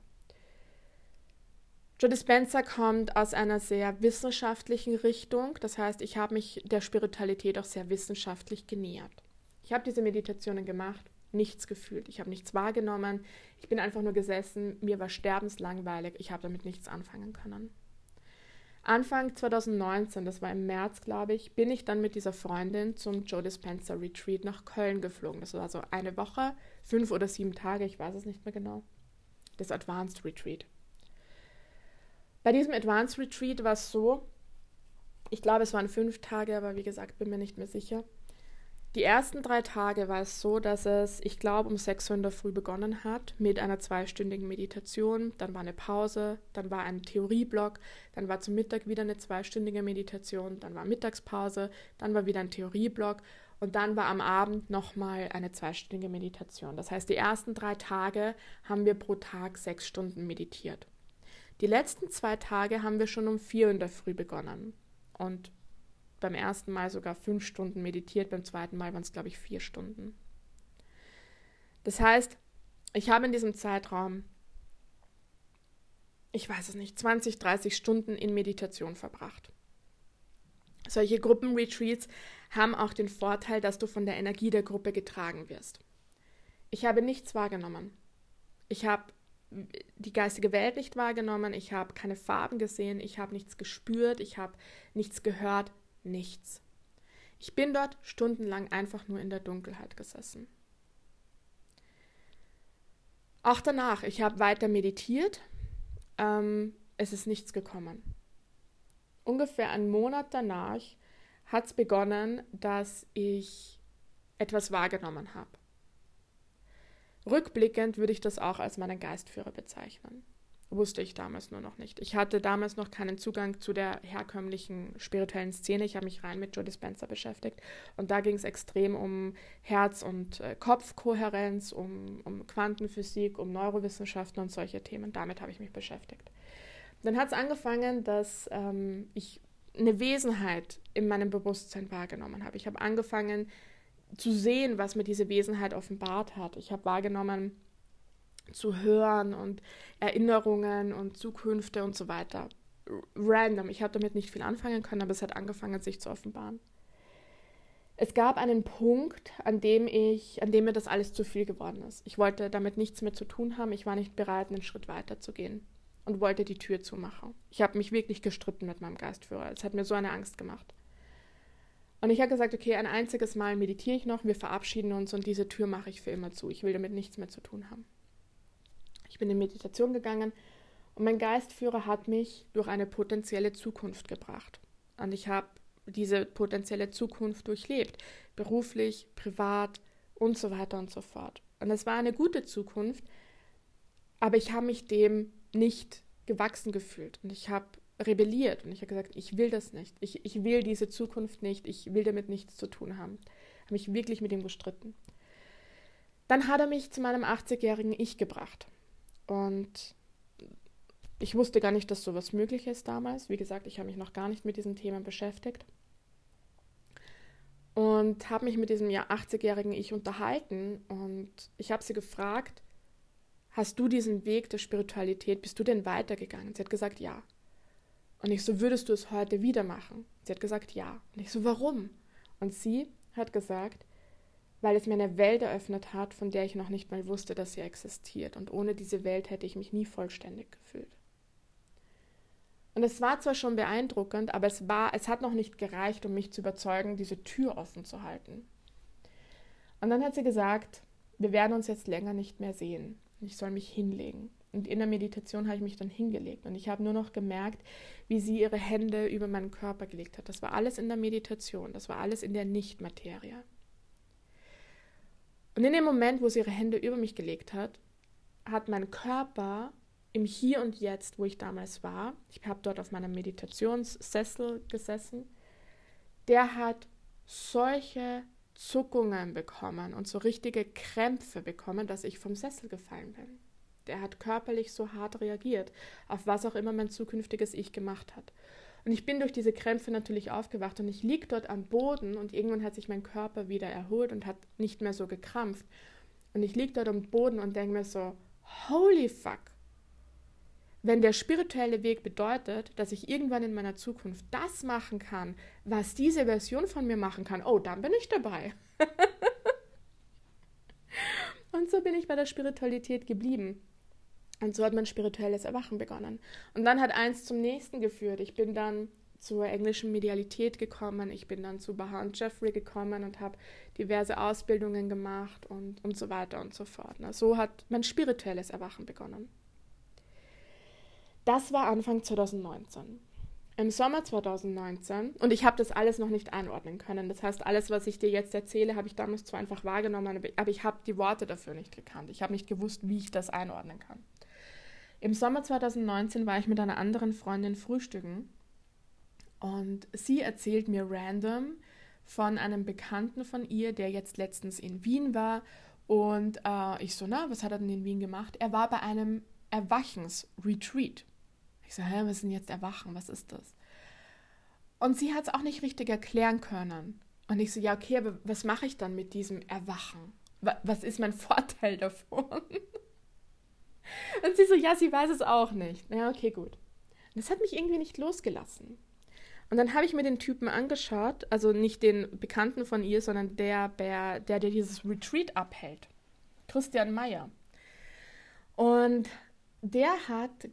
Joe Dispenza kommt aus einer sehr wissenschaftlichen Richtung, das heißt, ich habe mich der Spiritualität auch sehr wissenschaftlich genähert. Ich habe diese Meditationen gemacht, nichts gefühlt, ich habe nichts wahrgenommen, ich bin einfach nur gesessen, mir war sterbenslangweilig, ich habe damit nichts anfangen können. Anfang 2019, das war im März, glaube ich, bin ich dann mit dieser Freundin zum Joe Dispenza Retreat nach Köln geflogen. Das war so eine Woche, fünf oder sieben Tage, ich weiß es nicht mehr genau. Das Advanced Retreat. Bei diesem Advanced Retreat war es so, ich glaube, es waren fünf Tage, aber wie gesagt, bin mir nicht mehr sicher. Die ersten drei Tage war es so, dass es, ich glaube, um 6 Uhr in der Früh begonnen hat mit einer zweistündigen Meditation. Dann war eine Pause, dann war ein Theorieblock, dann war zum Mittag wieder eine zweistündige Meditation, dann war Mittagspause, dann war wieder ein Theorieblock und dann war am Abend nochmal eine zweistündige Meditation. Das heißt, die ersten drei Tage haben wir pro Tag sechs Stunden meditiert. Die letzten zwei Tage haben wir schon um vier in der Früh begonnen. Und beim ersten Mal sogar fünf Stunden meditiert, beim zweiten Mal waren es, glaube ich, vier Stunden. Das heißt, ich habe in diesem Zeitraum, ich weiß es nicht, 20, 30 Stunden in Meditation verbracht. Solche Gruppenretreats haben auch den Vorteil, dass du von der Energie der Gruppe getragen wirst. Ich habe nichts wahrgenommen. Ich habe die geistige Welt nicht wahrgenommen, ich habe keine Farben gesehen, ich habe nichts gespürt, ich habe nichts gehört, nichts. Ich bin dort stundenlang einfach nur in der Dunkelheit gesessen. Auch danach, ich habe weiter meditiert, ähm, es ist nichts gekommen. Ungefähr einen Monat danach hat es begonnen, dass ich etwas wahrgenommen habe. Rückblickend würde ich das auch als meinen Geistführer bezeichnen. wusste ich damals nur noch nicht. Ich hatte damals noch keinen Zugang zu der herkömmlichen spirituellen Szene. Ich habe mich rein mit Joe Dispenza beschäftigt. Und da ging es extrem um Herz- und äh, Kopfkohärenz, um, um Quantenphysik, um Neurowissenschaften und solche Themen. Damit habe ich mich beschäftigt. Dann hat es angefangen, dass ähm, ich eine Wesenheit in meinem Bewusstsein wahrgenommen habe. Ich habe angefangen zu sehen, was mir diese Wesenheit offenbart hat. Ich habe wahrgenommen, zu hören und Erinnerungen und Zukünfte und so weiter. Random. Ich habe damit nicht viel anfangen können, aber es hat angefangen, sich zu offenbaren. Es gab einen Punkt, an dem ich, an dem mir das alles zu viel geworden ist. Ich wollte damit nichts mehr zu tun haben. Ich war nicht bereit, einen Schritt weiter zu gehen und wollte die Tür zumachen. Ich habe mich wirklich gestritten mit meinem Geistführer. Es hat mir so eine Angst gemacht. Und ich habe gesagt, okay, ein einziges Mal meditiere ich noch, wir verabschieden uns und diese Tür mache ich für immer zu. Ich will damit nichts mehr zu tun haben. Ich bin in Meditation gegangen und mein Geistführer hat mich durch eine potenzielle Zukunft gebracht. Und ich habe diese potenzielle Zukunft durchlebt, beruflich, privat und so weiter und so fort. Und es war eine gute Zukunft, aber ich habe mich dem nicht gewachsen gefühlt und ich habe rebelliert und ich habe gesagt, ich will das nicht, ich, ich will diese Zukunft nicht, ich will damit nichts zu tun haben. Habe mich wirklich mit ihm gestritten. Dann hat er mich zu meinem 80-jährigen Ich gebracht. Und ich wusste gar nicht, dass sowas möglich ist damals. Wie gesagt, ich habe mich noch gar nicht mit diesen Themen beschäftigt. Und habe mich mit diesem ja 80-jährigen Ich unterhalten und ich habe sie gefragt, hast du diesen Weg der Spiritualität, bist du denn weitergegangen? Sie hat gesagt, ja. Und ich so, würdest du es heute wieder machen? Sie hat gesagt, ja. Und ich so, warum? Und sie hat gesagt, weil es mir eine Welt eröffnet hat, von der ich noch nicht mal wusste, dass sie existiert. Und ohne diese Welt hätte ich mich nie vollständig gefühlt. Und es war zwar schon beeindruckend, aber es war, es hat noch nicht gereicht, um mich zu überzeugen, diese Tür offen zu halten. Und dann hat sie gesagt, wir werden uns jetzt länger nicht mehr sehen. Ich soll mich hinlegen. Und in der Meditation habe ich mich dann hingelegt und ich habe nur noch gemerkt, wie sie ihre Hände über meinen Körper gelegt hat. Das war alles in der Meditation, das war alles in der Nichtmaterie. Und in dem Moment, wo sie ihre Hände über mich gelegt hat, hat mein Körper im Hier und Jetzt, wo ich damals war, ich habe dort auf meinem Meditationssessel gesessen, der hat solche Zuckungen bekommen und so richtige Krämpfe bekommen, dass ich vom Sessel gefallen bin. Der hat körperlich so hart reagiert, auf was auch immer mein zukünftiges Ich gemacht hat. Und ich bin durch diese Krämpfe natürlich aufgewacht und ich lieg dort am Boden und irgendwann hat sich mein Körper wieder erholt und hat nicht mehr so gekrampft. Und ich lieg dort am Boden und denke mir so, holy fuck. Wenn der spirituelle Weg bedeutet, dass ich irgendwann in meiner Zukunft das machen kann, was diese Version von mir machen kann, oh, dann bin ich dabei. *laughs* und so bin ich bei der Spiritualität geblieben. Und so hat mein spirituelles Erwachen begonnen. Und dann hat eins zum nächsten geführt. Ich bin dann zur englischen Medialität gekommen, ich bin dann zu Baha und Jeffrey gekommen und habe diverse Ausbildungen gemacht und, und so weiter und so fort. Na, so hat mein spirituelles Erwachen begonnen. Das war Anfang 2019. Im Sommer 2019, und ich habe das alles noch nicht einordnen können. Das heißt, alles, was ich dir jetzt erzähle, habe ich damals zwar einfach wahrgenommen, aber ich habe die Worte dafür nicht gekannt. Ich habe nicht gewusst, wie ich das einordnen kann. Im Sommer 2019 war ich mit einer anderen Freundin frühstücken und sie erzählt mir random von einem Bekannten von ihr, der jetzt letztens in Wien war. Und äh, ich so, na, was hat er denn in Wien gemacht? Er war bei einem Erwachensretreat. Ich so, hä, was ist denn jetzt Erwachen? Was ist das? Und sie hat es auch nicht richtig erklären können. Und ich so, ja, okay, aber was mache ich dann mit diesem Erwachen? Was ist mein *laughs* Vorteil davon? *laughs* Und sie so, ja, sie weiß es auch nicht. Ja, okay, gut. Und das hat mich irgendwie nicht losgelassen. Und dann habe ich mir den Typen angeschaut, also nicht den Bekannten von ihr, sondern der, der, der, dieses Retreat abhält. Christian Meyer. Und der hat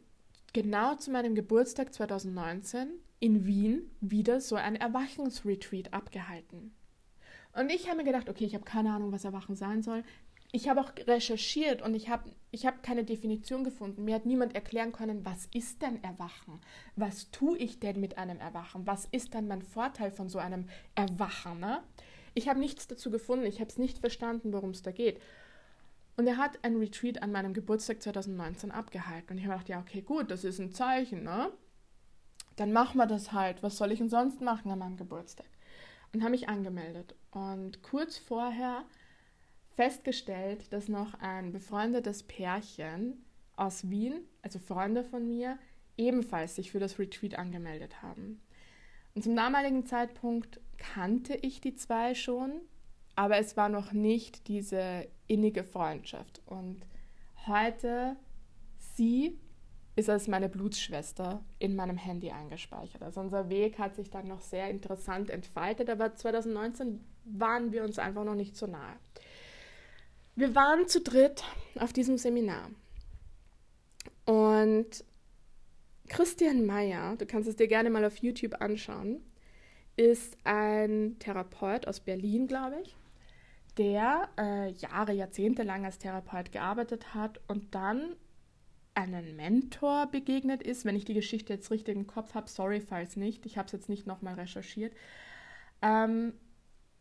genau zu meinem Geburtstag 2019 in Wien wieder so ein Erwachungsretreat abgehalten. Und ich habe mir gedacht, okay, ich habe keine Ahnung, was Erwachen sein soll ich habe auch recherchiert und ich habe ich hab keine Definition gefunden. Mir hat niemand erklären können, was ist denn Erwachen? Was tue ich denn mit einem Erwachen? Was ist dann mein Vorteil von so einem Erwachen? Ne? Ich habe nichts dazu gefunden. Ich habe es nicht verstanden, worum es da geht. Und er hat ein Retreat an meinem Geburtstag 2019 abgehalten. Und ich habe gedacht, ja, okay, gut, das ist ein Zeichen, ne? Dann machen wir das halt. Was soll ich denn sonst machen an meinem Geburtstag? Und habe mich angemeldet. Und kurz vorher festgestellt, dass noch ein befreundetes Pärchen aus Wien, also Freunde von mir, ebenfalls sich für das Retreat angemeldet haben. Und zum damaligen Zeitpunkt kannte ich die zwei schon, aber es war noch nicht diese innige Freundschaft. Und heute, sie ist als meine Blutsschwester in meinem Handy eingespeichert. Also unser Weg hat sich dann noch sehr interessant entfaltet, aber 2019 waren wir uns einfach noch nicht so nahe. Wir waren zu dritt auf diesem Seminar. Und Christian Meyer, du kannst es dir gerne mal auf YouTube anschauen, ist ein Therapeut aus Berlin, glaube ich der äh, Jahre, Jahrzehnte lang als Therapeut gearbeitet hat und dann einen Mentor begegnet ist, wenn ich die Geschichte jetzt richtig im Kopf habe, sorry, falls nicht, ich habe es jetzt nicht nochmal recherchiert, ähm,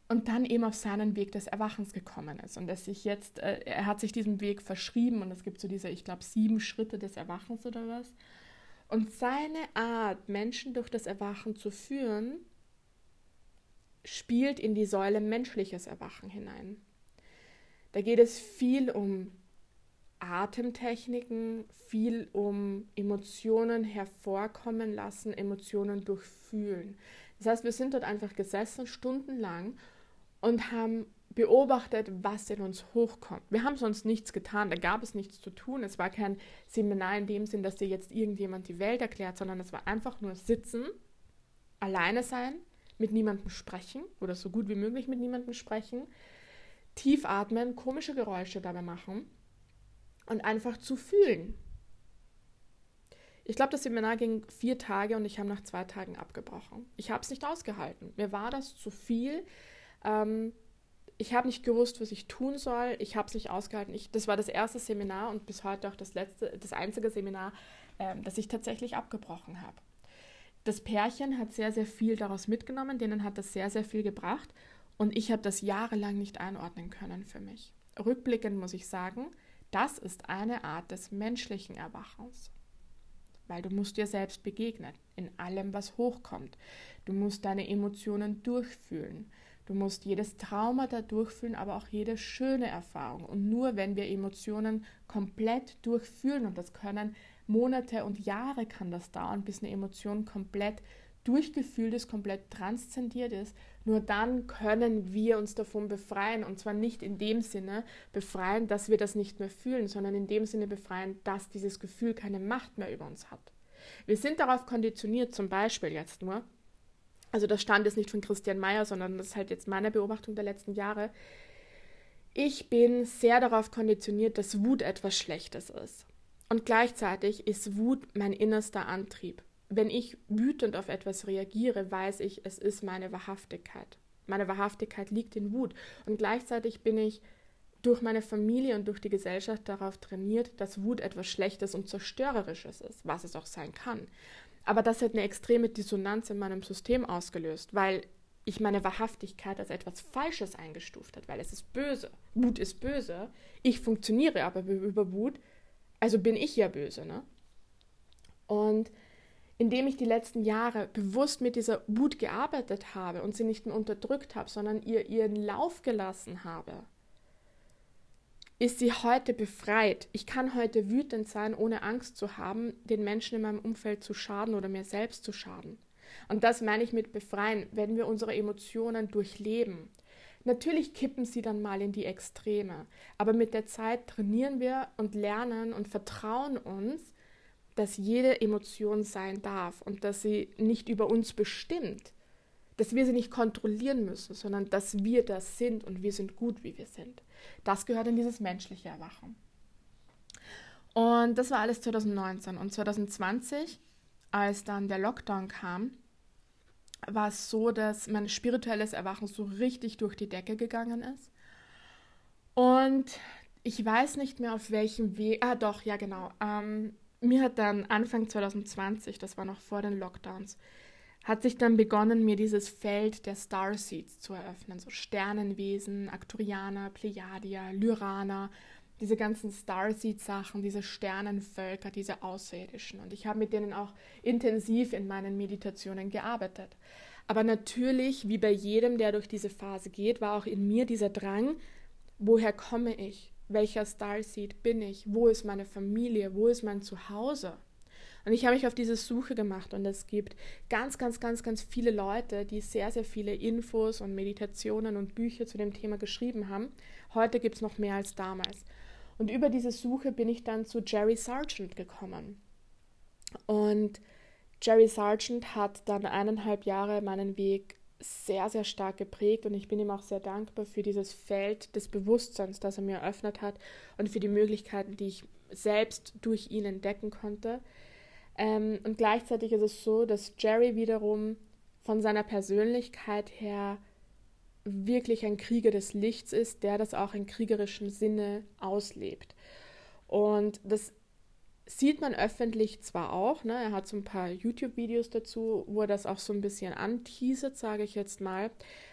und dann eben auf seinen Weg des Erwachens gekommen ist und dass sich jetzt, äh, er hat sich diesem Weg verschrieben und es gibt so diese, ich glaube, sieben Schritte des Erwachens oder was. Und seine Art, Menschen durch das Erwachen zu führen, spielt in die Säule menschliches Erwachen hinein. Da geht es viel um Atemtechniken, viel um Emotionen hervorkommen lassen, Emotionen durchfühlen. Das heißt, wir sind dort einfach gesessen, stundenlang, und haben beobachtet, was in uns hochkommt. Wir haben sonst nichts getan, da gab es nichts zu tun. Es war kein Seminar in dem Sinn, dass dir jetzt irgendjemand die Welt erklärt, sondern es war einfach nur sitzen, alleine sein, mit niemandem sprechen oder so gut wie möglich mit niemandem sprechen, tief atmen, komische Geräusche dabei machen und einfach zu fühlen. Ich glaube, das Seminar ging vier Tage und ich habe nach zwei Tagen abgebrochen. Ich habe es nicht ausgehalten. Mir war das zu viel. Ähm, ich habe nicht gewusst, was ich tun soll. Ich habe es nicht ausgehalten. Ich, das war das erste Seminar und bis heute auch das letzte, das einzige Seminar, ähm, das ich tatsächlich abgebrochen habe das Pärchen hat sehr, sehr viel daraus mitgenommen, denen hat das sehr, sehr viel gebracht und ich habe das jahrelang nicht einordnen können für mich. Rückblickend muss ich sagen, das ist eine Art des menschlichen Erwachens, weil du musst dir selbst begegnen in allem, was hochkommt. Du musst deine Emotionen durchfühlen. Du musst jedes Trauma da durchfühlen, aber auch jede schöne Erfahrung. Und nur wenn wir Emotionen komplett durchfühlen, und das können Monate und Jahre kann das dauern, bis eine Emotion komplett durchgefühlt ist, komplett transzendiert ist, nur dann können wir uns davon befreien. Und zwar nicht in dem Sinne befreien, dass wir das nicht mehr fühlen, sondern in dem Sinne befreien, dass dieses Gefühl keine Macht mehr über uns hat. Wir sind darauf konditioniert, zum Beispiel jetzt nur, also das stand jetzt nicht von Christian Mayer, sondern das ist halt jetzt meine Beobachtung der letzten Jahre. Ich bin sehr darauf konditioniert, dass Wut etwas Schlechtes ist. Und gleichzeitig ist Wut mein innerster Antrieb. Wenn ich wütend auf etwas reagiere, weiß ich, es ist meine Wahrhaftigkeit. Meine Wahrhaftigkeit liegt in Wut. Und gleichzeitig bin ich durch meine Familie und durch die Gesellschaft darauf trainiert, dass Wut etwas Schlechtes und Zerstörerisches ist, was es auch sein kann. Aber das hat eine extreme Dissonanz in meinem System ausgelöst, weil ich meine Wahrhaftigkeit als etwas Falsches eingestuft hat, weil es ist böse. Wut ist böse. Ich funktioniere aber über Wut, also bin ich ja böse, ne? Und indem ich die letzten Jahre bewusst mit dieser Wut gearbeitet habe und sie nicht mehr unterdrückt habe, sondern ihr ihren Lauf gelassen habe, ist sie heute befreit. Ich kann heute wütend sein, ohne Angst zu haben, den Menschen in meinem Umfeld zu schaden oder mir selbst zu schaden. Und das meine ich mit befreien, wenn wir unsere Emotionen durchleben. Natürlich kippen sie dann mal in die Extreme, aber mit der Zeit trainieren wir und lernen und vertrauen uns, dass jede Emotion sein darf und dass sie nicht über uns bestimmt, dass wir sie nicht kontrollieren müssen, sondern dass wir das sind und wir sind gut, wie wir sind. Das gehört in dieses menschliche Erwachen. Und das war alles 2019. Und 2020, als dann der Lockdown kam, war es so, dass mein spirituelles Erwachen so richtig durch die Decke gegangen ist. Und ich weiß nicht mehr auf welchem Weg. Ah, doch, ja, genau. Ähm, mir hat dann Anfang 2020, das war noch vor den Lockdowns, hat sich dann begonnen, mir dieses Feld der Starseeds zu eröffnen. So Sternenwesen, Arcturianer, Plejadier, Lyraner. diese ganzen Starseed-Sachen, diese Sternenvölker, diese Außerirdischen. Und ich habe mit denen auch intensiv in meinen Meditationen gearbeitet. Aber natürlich, wie bei jedem, der durch diese Phase geht, war auch in mir dieser Drang, woher komme ich? Welcher Starseed bin ich? Wo ist meine Familie? Wo ist mein Zuhause? Und ich habe mich auf diese Suche gemacht und es gibt ganz, ganz, ganz, ganz viele Leute, die sehr, sehr viele Infos und Meditationen und Bücher zu dem Thema geschrieben haben. Heute gibt es noch mehr als damals. Und über diese Suche bin ich dann zu Jerry Sargent gekommen. Und Jerry Sargent hat dann eineinhalb Jahre meinen Weg sehr, sehr stark geprägt und ich bin ihm auch sehr dankbar für dieses Feld des Bewusstseins, das er mir eröffnet hat und für die Möglichkeiten, die ich selbst durch ihn entdecken konnte. Ähm, und gleichzeitig ist es so, dass Jerry wiederum von seiner Persönlichkeit her wirklich ein Krieger des Lichts ist, der das auch in kriegerischem Sinne auslebt. Und das sieht man öffentlich zwar auch, ne? er hat so ein paar YouTube-Videos dazu, wo er das auch so ein bisschen anteasert, sage ich jetzt mal,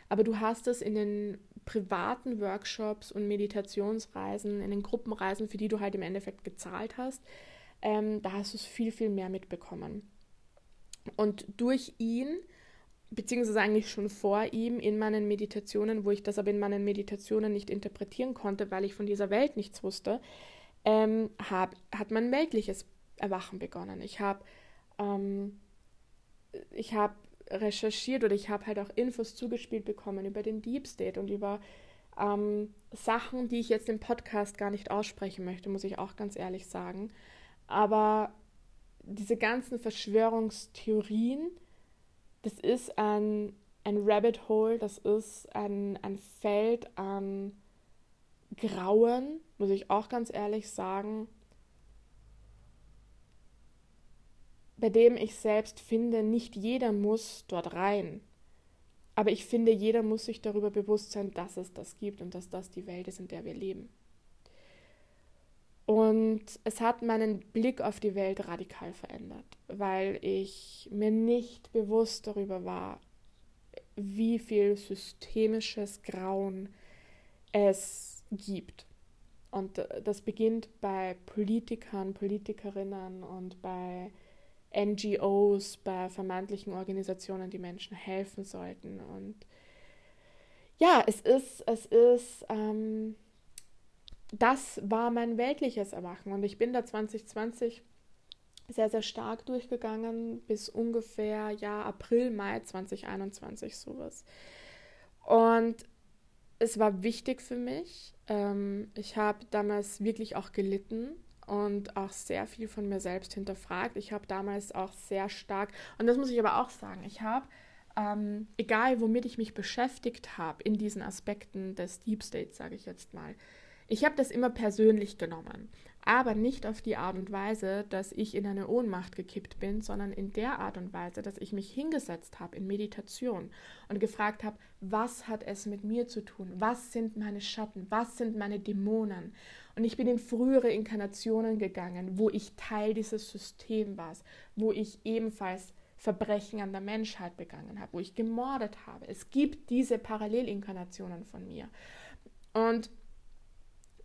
aber du hast es in den privaten Workshops und Meditationsreisen, in den Gruppenreisen, für die du halt im Endeffekt gezahlt hast, ähm, da hast du es viel, viel mehr mitbekommen. Und durch ihn, beziehungsweise eigentlich schon vor ihm in meinen Meditationen, wo ich das aber in meinen Meditationen nicht interpretieren konnte, weil ich von dieser Welt nichts wusste, ähm, hab, hat mein weltliches Erwachen begonnen. Ich habe ähm, habe recherchiert oder ich habe halt auch Infos zugespielt bekommen über den Deep State und über ähm, Sachen, die ich jetzt im Podcast gar nicht aussprechen möchte, muss ich auch ganz ehrlich sagen. Aber diese ganzen Verschwörungstheorien, das ist ein, ein Rabbit Hole, das ist ein, ein Feld an Grauen, muss ich auch ganz ehrlich sagen, bei dem ich selbst finde, nicht jeder muss dort rein. Aber ich finde, jeder muss sich darüber bewusst sein, dass es das gibt und dass das die Welt ist, in der wir leben. Und es hat meinen Blick auf die Welt radikal verändert, weil ich mir nicht bewusst darüber war, wie viel systemisches Grauen es gibt. Und das beginnt bei Politikern, Politikerinnen und bei NGOs, bei vermeintlichen Organisationen, die Menschen helfen sollten. Und ja, es ist, es ist ähm, das war mein weltliches Erwachen und ich bin da 2020 sehr, sehr stark durchgegangen bis ungefähr ja April, Mai 2021 sowas. Und es war wichtig für mich. Ähm, ich habe damals wirklich auch gelitten und auch sehr viel von mir selbst hinterfragt. Ich habe damals auch sehr stark, und das muss ich aber auch sagen, ich habe, ähm, egal womit ich mich beschäftigt habe in diesen Aspekten des Deep State, sage ich jetzt mal, ich habe das immer persönlich genommen, aber nicht auf die Art und Weise, dass ich in eine Ohnmacht gekippt bin, sondern in der Art und Weise, dass ich mich hingesetzt habe in Meditation und gefragt habe, was hat es mit mir zu tun? Was sind meine Schatten? Was sind meine Dämonen? Und ich bin in frühere Inkarnationen gegangen, wo ich Teil dieses Systems war, wo ich ebenfalls Verbrechen an der Menschheit begangen habe, wo ich gemordet habe. Es gibt diese Parallelinkarnationen von mir. Und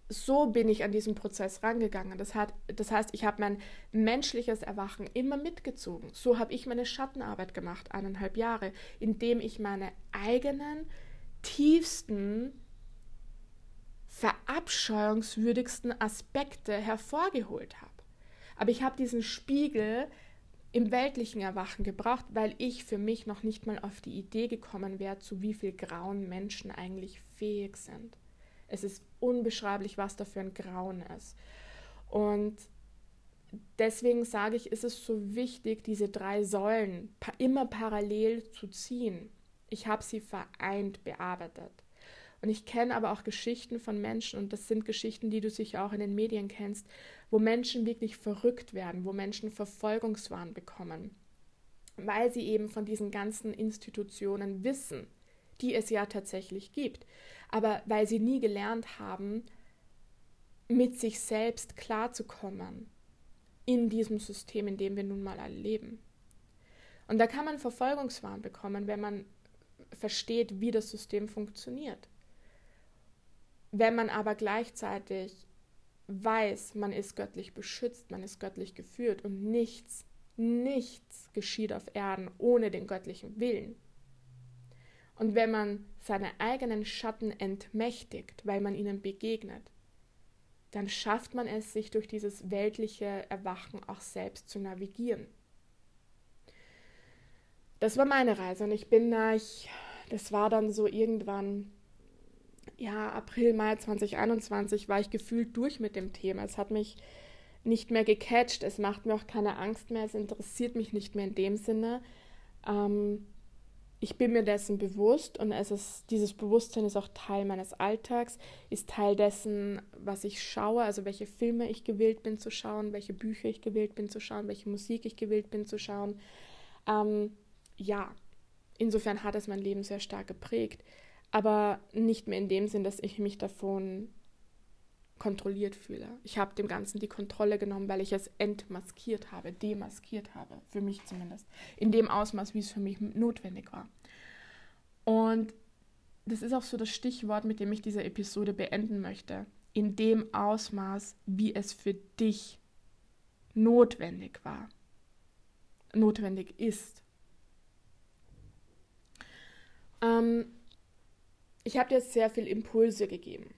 so bin ich an diesen Prozess rangegangen. Das, hat, das heißt, ich habe mein menschliches Erwachen immer mitgezogen. So habe ich meine Schattenarbeit gemacht, eineinhalb Jahre, indem ich meine eigenen, tiefsten, verabscheuungswürdigsten Aspekte hervorgeholt habe. Aber ich habe diesen Spiegel im weltlichen Erwachen gebraucht, weil ich für mich noch nicht mal auf die Idee gekommen wäre, zu wie viel grauen Menschen eigentlich fähig sind. Es ist unbeschreiblich, was da für ein Grauen ist. Und deswegen sage ich, ist es so wichtig, diese drei Säulen immer parallel zu ziehen. Ich habe sie vereint bearbeitet. Und ich kenne aber auch Geschichten von Menschen, und das sind Geschichten, die du sicher auch in den Medien kennst, wo Menschen wirklich verrückt werden, wo Menschen Verfolgungswahn bekommen, weil sie eben von diesen ganzen Institutionen wissen, die es ja tatsächlich gibt. Aber weil sie nie gelernt haben, mit sich selbst klarzukommen in diesem System, in dem wir nun mal alle leben. Und da kann man Verfolgungswahn bekommen, wenn man versteht, wie das System funktioniert. Wenn man aber gleichzeitig weiß, man ist göttlich beschützt, man ist göttlich geführt und nichts, nichts geschieht auf Erden ohne den göttlichen Willen. Und wenn man seine eigenen Schatten entmächtigt, weil man ihnen begegnet, dann schafft man es, sich durch dieses weltliche Erwachen auch selbst zu navigieren. Das war meine Reise und ich bin nach, das war dann so irgendwann, ja, April, Mai 2021 war ich gefühlt durch mit dem Thema. Es hat mich nicht mehr gecatcht, es macht mir auch keine Angst mehr, es interessiert mich nicht mehr in dem Sinne. Ähm, ich bin mir dessen bewusst und es ist, dieses Bewusstsein ist auch Teil meines Alltags, ist Teil dessen, was ich schaue, also welche Filme ich gewillt bin zu schauen, welche Bücher ich gewillt bin zu schauen, welche Musik ich gewillt bin zu schauen. Ähm, ja, insofern hat es mein Leben sehr stark geprägt, aber nicht mehr in dem Sinn, dass ich mich davon kontrolliert fühle. Ich habe dem Ganzen die Kontrolle genommen, weil ich es entmaskiert habe, demaskiert habe, für mich zumindest, in dem Ausmaß, wie es für mich notwendig war. Und das ist auch so das Stichwort, mit dem ich diese Episode beenden möchte. In dem Ausmaß, wie es für dich notwendig war, notwendig ist. Ähm, ich habe dir sehr viel Impulse gegeben.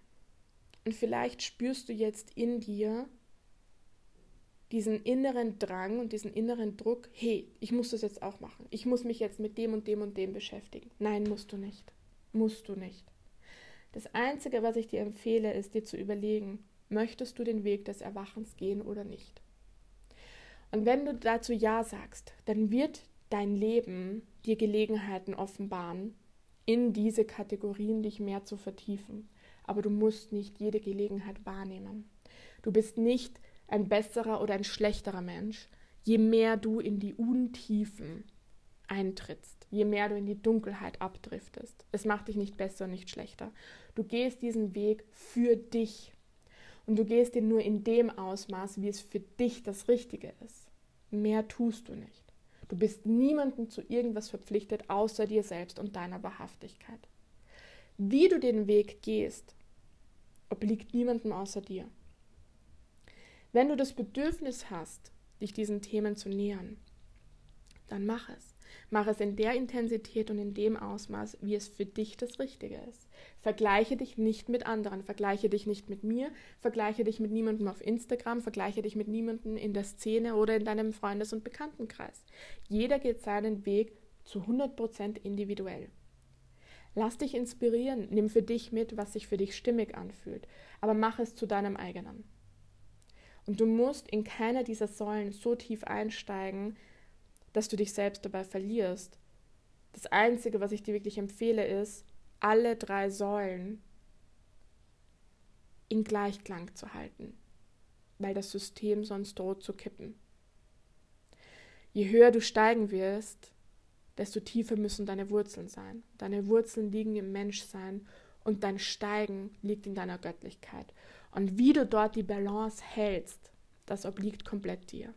Und vielleicht spürst du jetzt in dir diesen inneren Drang und diesen inneren Druck, hey, ich muss das jetzt auch machen. Ich muss mich jetzt mit dem und dem und dem beschäftigen. Nein, musst du nicht. Musst du nicht. Das Einzige, was ich dir empfehle, ist dir zu überlegen, möchtest du den Weg des Erwachens gehen oder nicht. Und wenn du dazu Ja sagst, dann wird dein Leben dir Gelegenheiten offenbaren, in diese Kategorien dich mehr zu vertiefen aber du musst nicht jede Gelegenheit wahrnehmen. Du bist nicht ein besserer oder ein schlechterer Mensch, je mehr du in die Untiefen eintrittst, je mehr du in die Dunkelheit abdriftest. Es macht dich nicht besser und nicht schlechter. Du gehst diesen Weg für dich. Und du gehst ihn nur in dem Ausmaß, wie es für dich das Richtige ist. Mehr tust du nicht. Du bist niemandem zu irgendwas verpflichtet, außer dir selbst und deiner Wahrhaftigkeit. Wie du den Weg gehst, obliegt niemandem außer dir. Wenn du das Bedürfnis hast, dich diesen Themen zu nähern, dann mach es. Mach es in der Intensität und in dem Ausmaß, wie es für dich das Richtige ist. Vergleiche dich nicht mit anderen, vergleiche dich nicht mit mir, vergleiche dich mit niemandem auf Instagram, vergleiche dich mit niemandem in der Szene oder in deinem Freundes- und Bekanntenkreis. Jeder geht seinen Weg zu 100% individuell. Lass dich inspirieren, nimm für dich mit, was sich für dich stimmig anfühlt, aber mach es zu deinem eigenen. Und du musst in keiner dieser Säulen so tief einsteigen, dass du dich selbst dabei verlierst. Das Einzige, was ich dir wirklich empfehle, ist, alle drei Säulen in Gleichklang zu halten, weil das System sonst droht zu kippen. Je höher du steigen wirst, desto tiefer müssen deine Wurzeln sein. Deine Wurzeln liegen im Menschsein und dein Steigen liegt in deiner Göttlichkeit. Und wie du dort die Balance hältst, das obliegt komplett dir.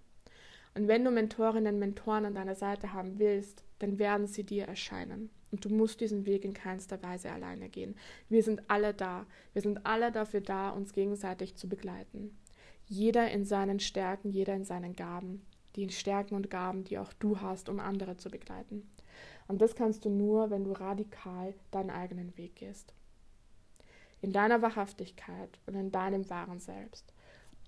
Und wenn du Mentorinnen und Mentoren an deiner Seite haben willst, dann werden sie dir erscheinen. Und du musst diesen Weg in keinster Weise alleine gehen. Wir sind alle da. Wir sind alle dafür da, uns gegenseitig zu begleiten. Jeder in seinen Stärken, jeder in seinen Gaben die Stärken und Gaben, die auch du hast, um andere zu begleiten. Und das kannst du nur, wenn du radikal deinen eigenen Weg gehst. In deiner Wahrhaftigkeit und in deinem wahren Selbst.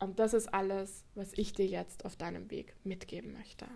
Und das ist alles, was ich dir jetzt auf deinem Weg mitgeben möchte.